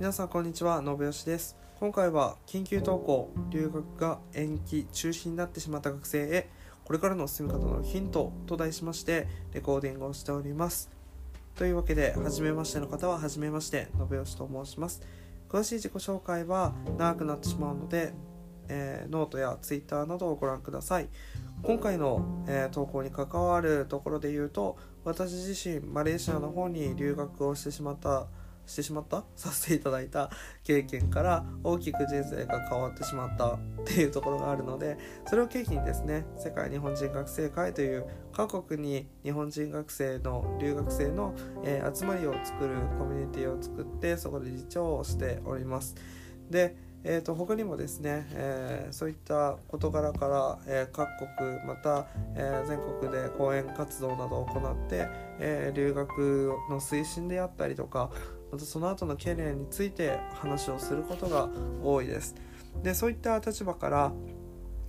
皆さんこんにちは信義です。今回は緊急登校留学が延期中止になってしまった学生へこれからの進み方のヒントと題しましてレコーディングをしております。というわけで初めましての方は初めまして信義と申します。詳しい自己紹介は長くなってしまうので、えー、ノートやツイッターなどをご覧ください。今回の、えー、投稿に関わるところで言うと私自身マレーシアの方に留学をしてしまったしてしまった？させていただいた経験から大きく人生が変わってしまったっていうところがあるのでそれを契機にですね世界日本人学生会という各国に日本人学生の留学生の、えー、集まりを作るコミュニティを作ってそこで理事長をしております。でえーと、他にもですね、えー、そういった事柄から、えー、各国また、えー、全国で講演活動などを行って、え留学の推進であったりとかまたその後の懸念について話をすることが多いです。でそういった立場から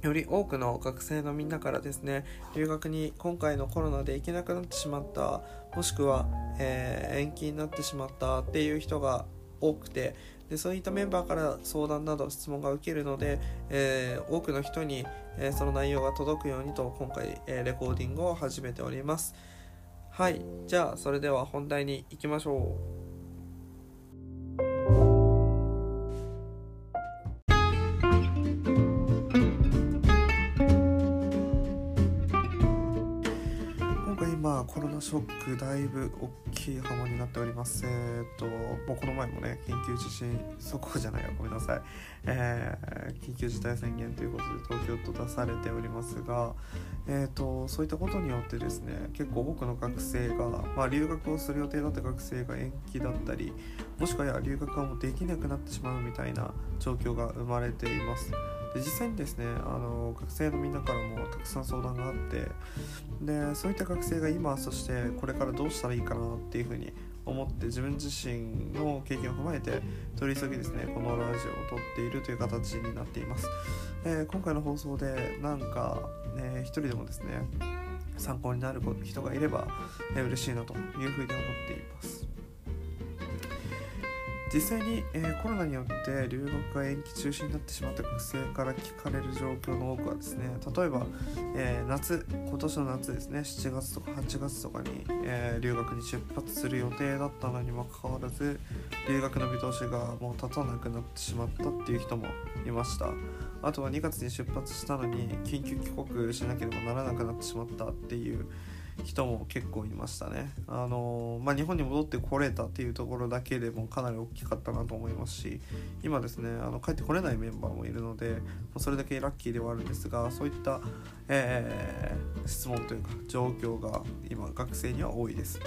より多くの学生のみんなからですね留学に今回のコロナで行けなくなってしまったもしくは、え延期になってしまったっていう人が多くてでそういったメンバーから相談など質問が受けるので、えー、多くの人に、えー、その内容が届くようにと今回、えー、レコーディングを始めております。はい。じゃあそれでは本題に行きましょう。ショックだいぶ大きい波紋になっております。えっ、ともうこの前もね緊急地震速報じゃないよごめんなさい、えー、緊急事態宣言ということで東京と出されておりますがえっ、とそういったことによってですね結構多くの学生が、まあ、留学をする予定だった学生が延期だったりもしくは留学がもうできなくなってしまうみたいな状況が生まれています。で実際にですねあの学生のみんなからもたくさん相談があってでそういった学生が今そしてこれからどうしたらいいかなっていうふうに思って自分自身の経験を踏まえて取り急ぎですねこのラジオを撮っているという形になっています、えー、今回の放送でなんか、ね、一人でもですね参考になる人がいれば、え、嬉しいなというふうに思っています。実際に、えー、コロナによって留学が延期中止になってしまった学生から聞かれる状況の多くはですね例えば、えー、夏今年の夏ですね7月とか8月とかに、えー、留学に出発する予定だったのにもかかわらず留学の見通しがもう立たなくなってしまったっていう人もいました。あとは2月に出発したのに緊急帰国しなければならなくなってしまったっていう人も結構いましたね。あのまあ、日本に戻ってこれたっていうところだけでもかなり大きかったなと思いますし今ですねあの帰ってこれないメンバーもいるのでそれだけラッキーではあるんですがそういった、えー、質問というか状況が今学生には多いです。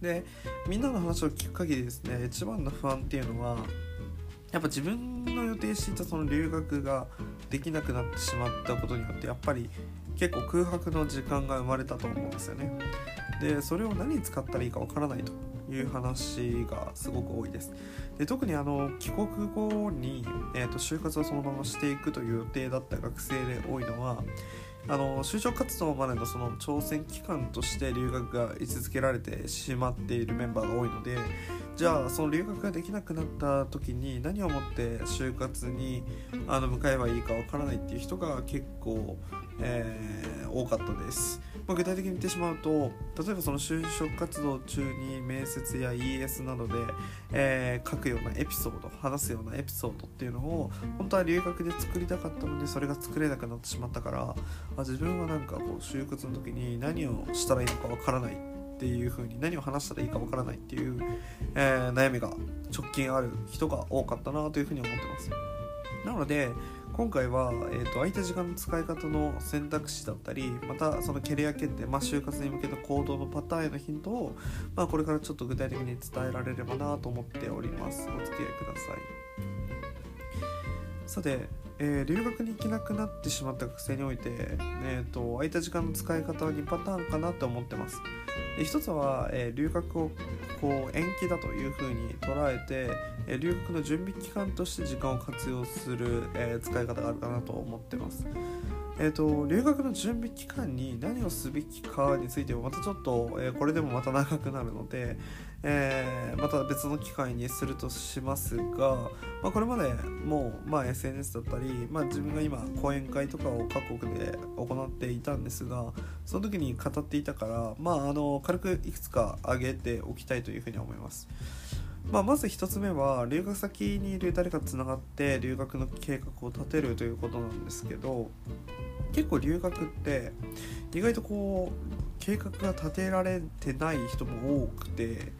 でみんなの話を聞く限りですね一番の不安っていうのはやっぱ自分の予定していたその留学ができなくなってしまったことによってやっぱり結構空白の時間が生まれたと思うんですよね。でそれを何に使ったらいいかわからないという話がすごく多いです。で特にあの帰国後に、えーと、就活をそのまましていくという予定だった学生で多いのはあの就職活動までのその挑戦期間として留学が位置づけられてしまっているメンバーが多いのでじゃあその留学ができなくなった時に何をもって就活にあの向かえばいいかわからないっていう人が結構、えー、多かったです、まあ、具体的に言ってしまうと例えばその就職活動中に面接や ES などで、えー、書くようなエピソード話すようなエピソードっていうのを本当は留学で作りたかったのにそれが作れなくなってしまったからあ自分はなんかこう就活の時に何をしたらいいのかわからないっていう風に何を話したらいいかわからないっていう、えー、悩みが直近ある人が多かったなというふうに思ってます。なので今回は、えーと、空いた時間の使い方の選択肢だったりまたそのキャリア決定、まあ、就活に向けた行動のパターンへのヒントを、まあ、これからちょっと具体的に伝えられればなと思っております。お付き合いください。さてえー、留学に行けなくなってしまった学生において、えーと、空いた時間の使い方は2パターンかなと思ってます。で一つは、えー、留学をこう延期だというふうに捉えて、えー、留学の準備期間として時間を活用する、え使い方があるかなと思ってます。えーと、留学の準備期間に何をすべきかについてはまたちょっと、えー、これでもまた長くなるので、えー、また別の機会にするとしますが、まあ、これまでもう、まあ、SNS だったり、まあ、自分が今講演会とかを各国で行っていたんですがその時に語っていたから、まあ、あの軽くいくつか挙げておきたいというふうに思います。まあ、まず1つ目は留学先にいる誰かとつながって留学の計画を立てるということなんですけど結構留学って意外とこう計画が立てられてない人も多くて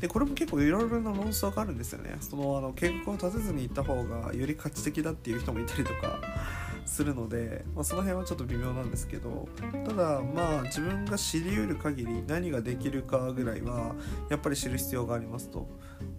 でこれも結構いろいろな論争があるんですよね。そのあの計画を立てずに行った方がより価値的だっていう人もいたりとかするので、まあ、その辺はちょっと微妙なんですけどただまあ自分が知りうる限り何ができるかぐらいはやっぱり知る必要がありますと。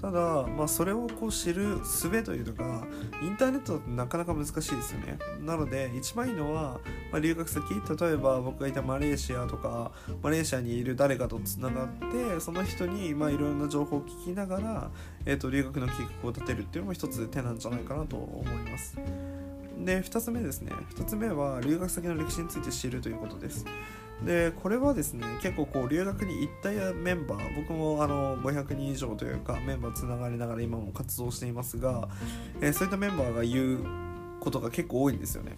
ただまあそれをこう知る術というのがインターネットだとなかなか難しいですよね。なので一番いいのは、まあ、留学先例えば僕がいたマレーシアとかマレーシアにいる誰かとつながってその人にまあいろんな情報を聞きながら、えー、と留学の計画を立てるっていうのも一つ手なんじゃないかなと思います。で2つ目ですね。2つ目は留学先の歴史について知るということです。でこれはですね結構こう留学に行ったメンバー僕もあの500人以上というかメンバーつながりながら今も活動していますが、えー、そういったメンバーが言うことが結構多いんですよね。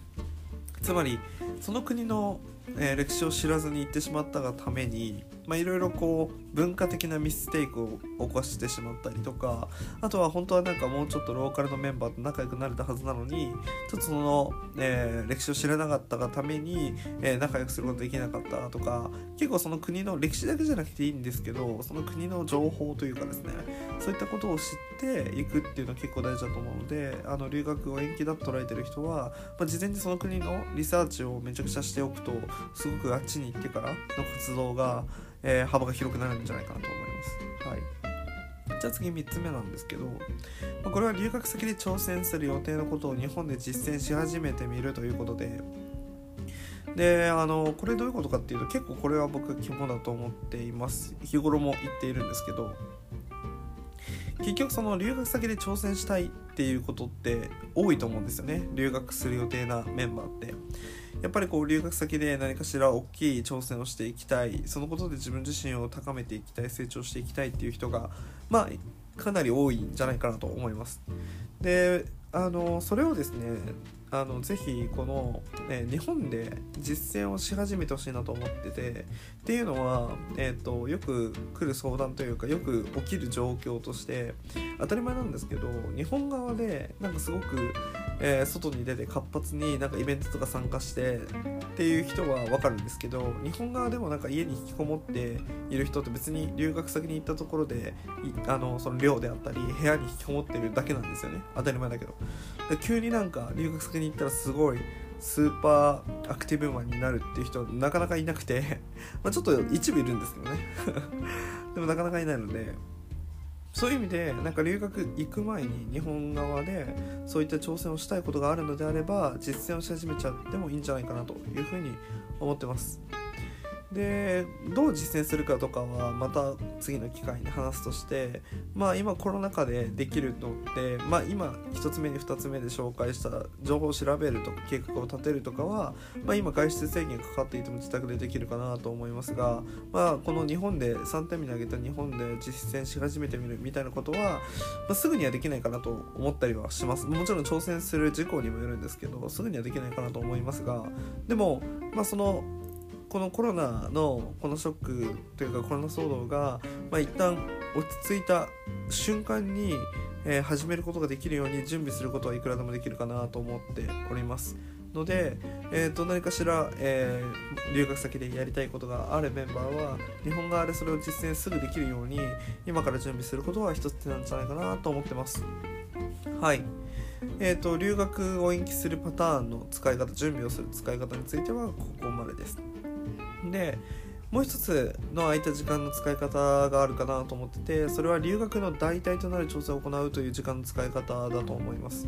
つまりその国の、えー、歴史を知らずに行ってしまったがためにいろいろこう文化的なミステイクを起こしてしまったりとかあとは本当はなんかもうちょっとローカルのメンバーと仲良くなれたはずなのにちょっとその、えー、歴史を知らなかったがために、えー、仲良くすることできなかったとか結構その国の歴史だけじゃなくていいんですけどその国の情報というかですねそういったことを知っていくっていうのは結構大事だと思うのであの留学を延期だと捉えてる人は、まあ、事前にその国のリサーチをめちゃくちゃしておくとすごくあっちに行ってからの活動がえー、幅が広くなるんじゃないかなと思います。はい。じゃあ次3つ目なんですけど、まこれは留学先で挑戦する予定のことを日本で実践し始めてみるということでであのこれどういうことかっていうと結構これは僕肝だと思っています。日頃も言っているんですけど結局その留学先で挑戦したいっていうことって多いと思うんですよね。留学する予定なメンバーって。やっぱりこう留学先で何かしら大きい挑戦をしていきたいそのことで自分自身を高めていきたい成長していきたいっていう人がまあかなり多いんじゃないかなと思います。であのそれをですねあのぜひこの、ね、日本で実践をし始めてほしいなと思っててっていうのは、えーと、よく来る相談というかよく起きる状況として当たり前なんですけど日本側でなんかすごく、えー、外に出て活発になんかイベントとか参加してっていう人は分かるんですけど日本側でもなんか家に引きこもっている人って別に留学先に行ったところであのその寮であったり部屋に引きこもってるだけなんですよね当たり前だけど。急になんか留学先に行ったらすごいスーパーアクティブマンになるっていう人はなかなかいなくて まちょっと一部いるんですけどね でもなかなかいないのでそういう意味でなんか留学行く前に日本側でそういった挑戦をしたいことがあるのであれば実践をし始めちゃってもいいんじゃないかなというふうに思ってます。でどう実践するかとかはまた次の機会に話すとしてまあ今コロナ禍でできるのってまあ今1つ目に2つ目で紹介した情報を調べるとか計画を立てるとかは、まあ、今外出制限かかっていても自宅でできるかなと思いますが、まあ、この日本で3点目に挙げた日本で実践し始めてみるみたいなことは、まあ、すぐにはできないかなと思ったりはします。もちろん挑戦する事項にもよるんですけどすぐにはできないかなと思いますがでもまあそのこのコロナのこのショックというかコロナ騒動が、まあ、一旦落ち着いた瞬間に、えー、始めることができるように準備することはいくらでもできるかなと思っております。ので、えー、と何かしら、えー、留学先でやりたいことがあるメンバーは日本側でそれを実践すぐできるように今から準備することは一つ手なんじゃないかなと思ってます。はい。えーと、留学を延期するパターンの使い方準備をする使い方についてはここまでです。でもう一つの空いた時間の使い方があるかなと思っててそれは留学の代替となる調整を行うという時間の使い方だと思います。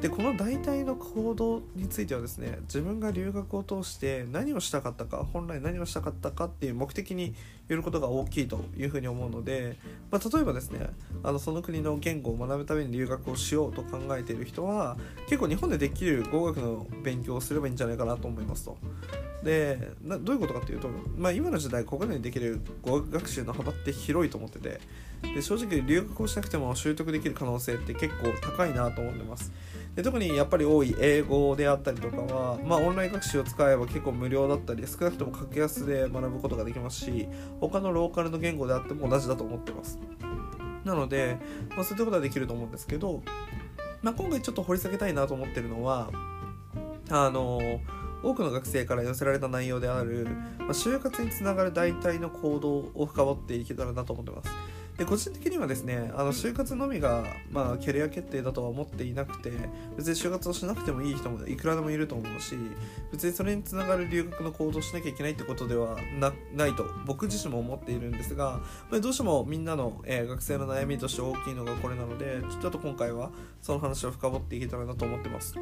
でこの大体の行動についてはですね自分が留学を通して何をしたかったか本来何をしたかったかっていう目的によることが大きいというふうに思うので、まあ、例えばですねあのその国の言語を学ぶために留学をしようと考えている人は結構日本でできる語学の勉強をすればいいんじゃないかなと思いますと。でどういうことかっていうと、まあ、今の時代国内にできる語学学習の幅って広いと思っててで正直留学をしなくても習得できる可能性って結構高いなと思ってますで特にやっぱり多い英語であったりとかは、まあ、オンライン学習を使えば結構無料だったり少なくとも格安で学ぶことができますし他のローカルの言語であっても同じだと思ってますなので、まあ、そういったことはできると思うんですけど、まあ、今回ちょっと掘り下げたいなと思ってるのはあの多くの学生から寄せられた内容である、まあ、就活につながる代替の行動を深掘っていけたらなと思ってます。で個人的にはですねあの就活のみが、まあ、キャリア決定だとは思っていなくて別に就活をしなくてもいい人もいくらでもいると思うし別にそれにつながる留学の行動をしなきゃいけないってことではないと僕自身も思っているんですがどうしてもみんなの、えー、学生の悩みとして大きいのがこれなのでちょっと今回はその話を深掘っていけたらなと思ってます。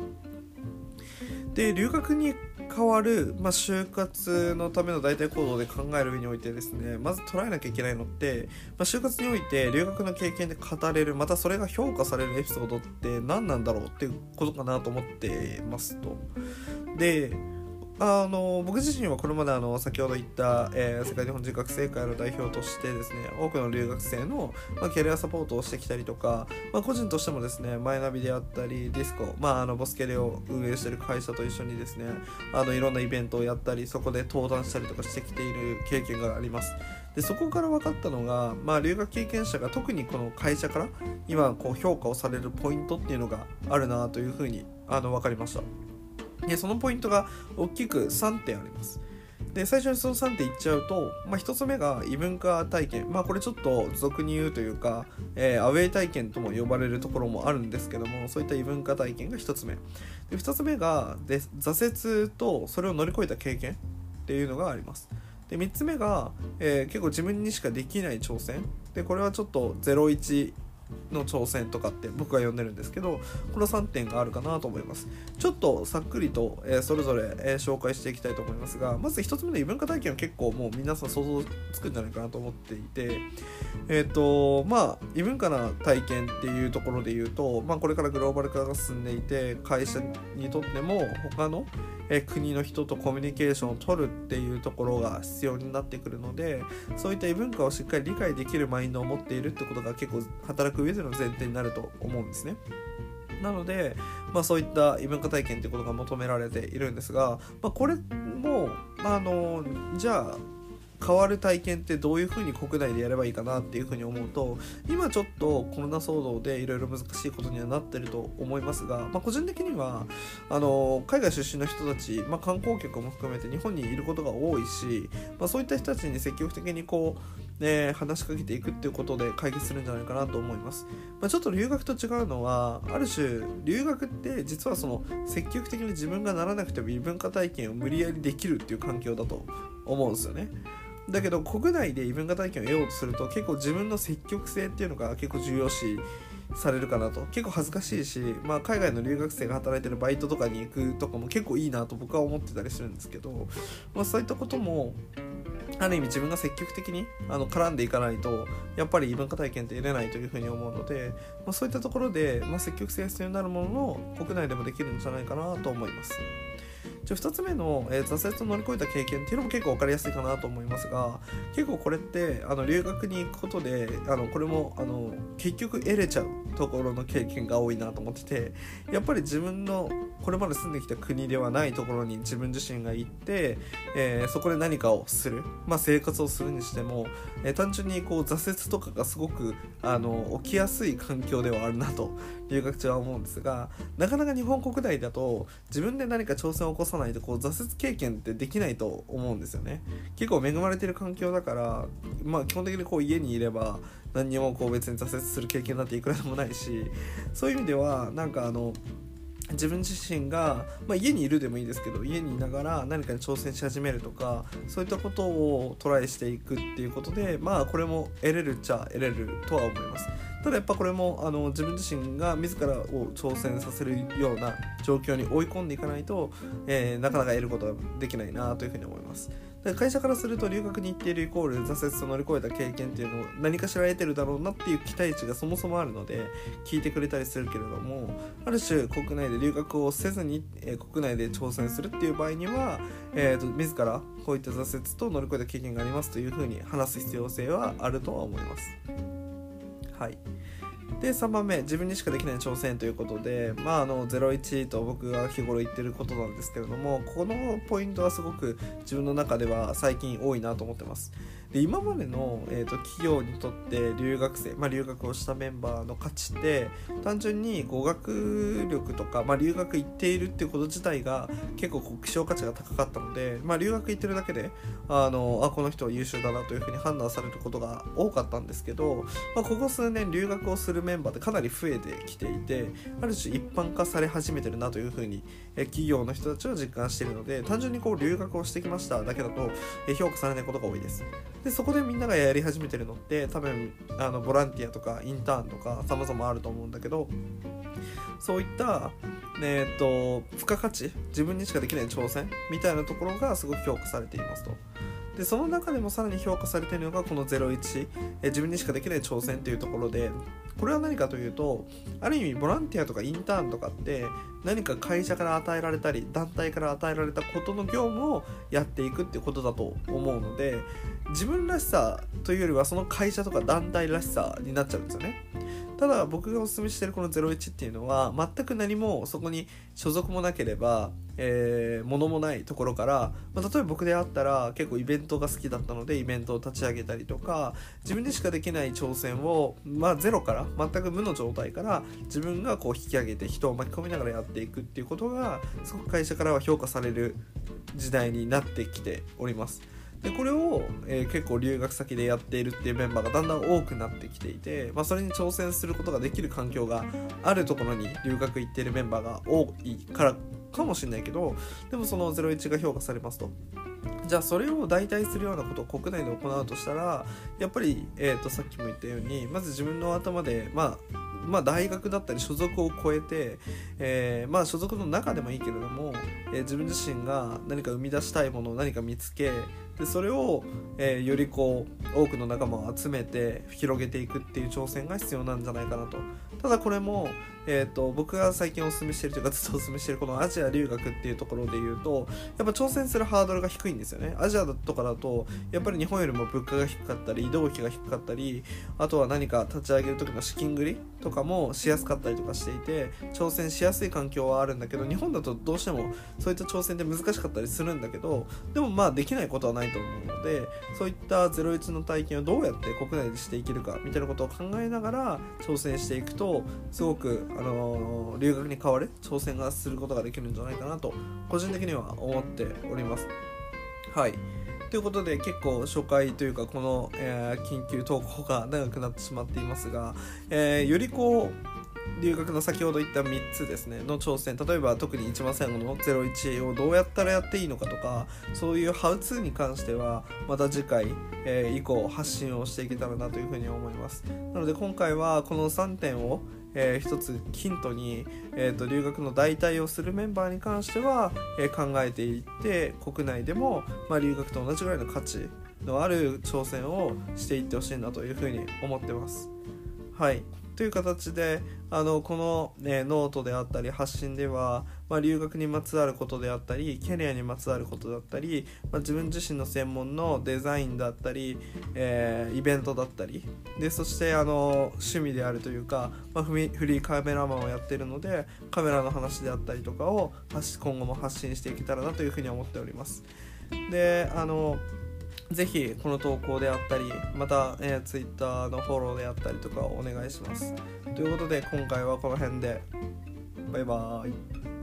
で留学に変わる、まあ、就活のための代替行動で考える上においてですねまず捉えなきゃいけないのって、まあ、就活において留学の経験で語れるまたそれが評価されるエピソードって何なんだろうっていうことかなと思ってますと。であの僕自身はこれまであの先ほど言った、えー、世界日本人学生会の代表としてですね多くの留学生の、まあ、キャリアサポートをしてきたりとか、まあ、個人としてもですねマイナビであったりディスコ、まあ、あのボスケレを運営している会社と一緒にですねあのいろんなイベントをやったりそこで登壇したりとかしてきている経験があります。でそこから分かったのが、まあ、留学経験者が特にこの会社から今こう評価をされるポイントっていうのがあるなというふうにあの分かりました。でそのポイントが大きく3点あります。で最初にその3点言っちゃうと、まあ、1つ目が異文化体験。まあこれちょっと俗に言うというか、えー、アウェイ体験とも呼ばれるところもあるんですけどもそういった異文化体験が1つ目。で2つ目がで挫折とそれを乗り越えた経験っていうのがあります。で3つ目が、えー、結構自分にしかできない挑戦。でこれはちょっと01の挑戦とかって僕は呼んでるんですけどこの3点があるかなと思います。ちょっとさっくりと、えー、それぞれ、えー、紹介していきたいと思いますがまず1つ目の異文化体験は結構もう皆さん想像つくんじゃないかなと思っていてえっ、ー、とまあ異文化な体験っていうところで言うと、まあ、これからグローバル化が進んでいて会社にとっても他の、え国の人とコミュニケーションを取るっていうところが必要になってくるのでそういった異文化をしっかり理解できるマインドを持っているってことが結構働く上で前提になると思うんですね。なので、まあ、そういった異文化体験ってことが求められているんですが、まあ、これも、まあ、あのじゃあ変わる体験ってどういうふうに国内でやればいいかなっていうふうに思うと今ちょっとコロナ騒動でいろいろ難しいことにはなってると思いますが、まあ、個人的にはあの海外出身の人たち、まあ、観光客も含めて日本にいることが多いし、まあ、そういった人たちに積極的にこう、ね、話しかけていくっていうことで解決するんじゃないかなと思います、まあ、ちょっと留学と違うのはある種留学って実はその積極的に自分がならなくても異文化体験を無理やりできるっていう環境だと思うんですよね。だけど国内で異文化体験を得ようとすると結構自分の積極性っていうのが結構重要視されるかなと結構恥ずかしいし、まあ、海外の留学生が働いてるバイトとかに行くとかも結構いいなと僕は思ってたりするんですけど、まあ、そういったこともある意味自分が積極的にあの絡んでいかないとやっぱり異文化体験って得れないというふうに思うので、まあ、そういったところで、まあ、積極性が必要になるものの国内でもできるんじゃないかなと思います。じゃ2つ目の、えー、挫折を乗り越えた経験っていうのも結構分かりやすいかなと思いますが結構これってあの留学に行くことであのこれもあの結局得れちゃうところの経験が多いなと思っててやっぱり自分のこれまで住んできた国ではないところに自分自身が行って、えー、そこで何かをする、まあ、生活をするにしても、えー、単純にこう挫折とかがすごくあの起きやすい環境ではあるなと留学中は思うんですがなかなか日本国内だと自分で何か挑戦を起こさないとこう挫折経験ってできないと思うんですよね。結構恵まれてる環境だからまあ基本的にこう家にいれば何にもこう別に挫折する経験なんていくらでもないしそういう意味ではなんかあの自分自身が、まあ、家にいるでもいいですけど家にいながら何かに挑戦し始めるとかそういったことをトライしていくっていうことでまあこれも得れるっちゃ得れるとは思います。ただやっぱこれもあの自分自身が自らを挑戦させるような状況に追い込んでいかないと、えー、なかなか得ることができないなというふうに思います会社からすると留学に行っているイコール挫折と乗り越えた経験っていうのを何かしら得てるだろうなっていう期待値がそもそもあるので聞いてくれたりするけれどもある種国内で留学をせずに、え、国内で挑戦するっていう場合には、えーと、自らこういった挫折と乗り越えた経験がありますというふうに話す必要性はあるとは思います。はい。で3番目自分にしかできない挑戦ということでまああの01と僕が日頃言ってることなんですけれどもこのポイントはすごく自分の中では最近多いなと思ってます。で今までの、えーと、企業にとって留学生、まあ、留学をしたメンバーの価値って単純に語学力とか、まあ、留学行っているっていうこと自体が結構希少価値が高かったので、まあ、留学行ってるだけであのあこの人は優秀だなというふうに判断されることが多かったんですけど、まあ、ここ数年留学をするメンバーってかなり増えてきていてある種一般化され始めてるなというふうに企業の人たちは実感しているので単純にこう留学をしてきましただけだと評価されないことが多いです。でそこでみんながやり始めてるのって多分あのボランティアとかインターンとか様々あると思うんだけどそういった、えーと、と付加価値自分にしかできない挑戦みたいなところがすごく評価されていますと。でその中でもさらに評価されているのがこの01え自分にしかできない挑戦というところでこれは何かというとある意味ボランティアとかインターンとかって何か会社から与えられたり団体から与えられたことの業務をやっていくってことだと思うので自分らしさというよりはその会社とか団体らしさになっちゃうんですよね。ただ僕がおすすめしてるこの01っていうのは全く何もそこに所属もなければ、えー、物もないところから、まあ、例えば僕であったら結構イベントが好きだったのでイベントを立ち上げたりとか自分でしかできない挑戦を、まあ、ゼロから全く無の状態から自分がこう引き上げて人を巻き込みながらやっていくっていうことがすごく会社からは評価される時代になってきております。でこれを、えー、結構留学先でやっているっていうメンバーがだんだん多くなってきていて、まあ、それに挑戦することができる環境があるところに留学行っているメンバーが多いからかもしれないけどでもその01が評価されますと。じゃあそれを代替するようなことを国内で行うとしたらやっぱり、えー、とさっきも言ったようにまず自分の頭でまあまあ、大学だったり所属を超えて、えー、まあ、所属の中でもいいけれども、えー、自分自身が何か生み出したいものを何か見つけでそれを、えー、よりこう多くの仲間を集めて広げていくっていう挑戦が必要なんじゃないかなと。ただこれも、えーと、僕が最近お勧めしてるというかずっとお勧めしてるこのアジア留学っていうところで言うとやっぱ挑戦するハードルが低いんですよね。アジアとかだとやっぱり日本よりも物価が低かったり移動費が低かったりあとは何か立ち上げる時の資金繰りとかもしやすかったりとかしていて挑戦しやすい環境はあるんだけど日本だとどうしてもそういった挑戦って難しかったりするんだけどでもまあできないことはないと思うのでそういった01の体験をどうやって国内でしていけるかみたいなことを考えながら挑戦していくとすごく、あの、留学に代わる挑戦がすることができるんじゃないかなと個人的には思っております。はい。ということで結構初回というかこの、えー、緊急投稿が長くなってしまっていますが、えー、よりこう留学の先ほど言った3つですねの挑戦。例えば特に一番最後の01をどうやったらやっていいのかとかそういうハウツーに関してはまた次回、えー、以降発信をしていけたらなというふうに思います。なので今回はこの3点をえー、一つヒントに、えーと、留学の代替をするメンバーに関しては、えー、考えていって国内でも、まあ、留学と同じぐらいの価値のある挑戦をしていってほしいなというふうに思ってます。はいという形であのこの、ね、ノートであったり発信では、まあ、留学にまつわることであったりキャリアにまつわることだったり、まあ、自分自身の専門のデザインだったり、えー、イベントだったりでそしてあの趣味であるというか、まあ、フリーカメラマンをやっているのでカメラの話であったりとかを今後も発信していけたらなというふうに思っております。であのぜひこの投稿であったりまた、えー、Twitter のフォローであったりとかお願いします。ということで今回はこの辺で。バイバーイ。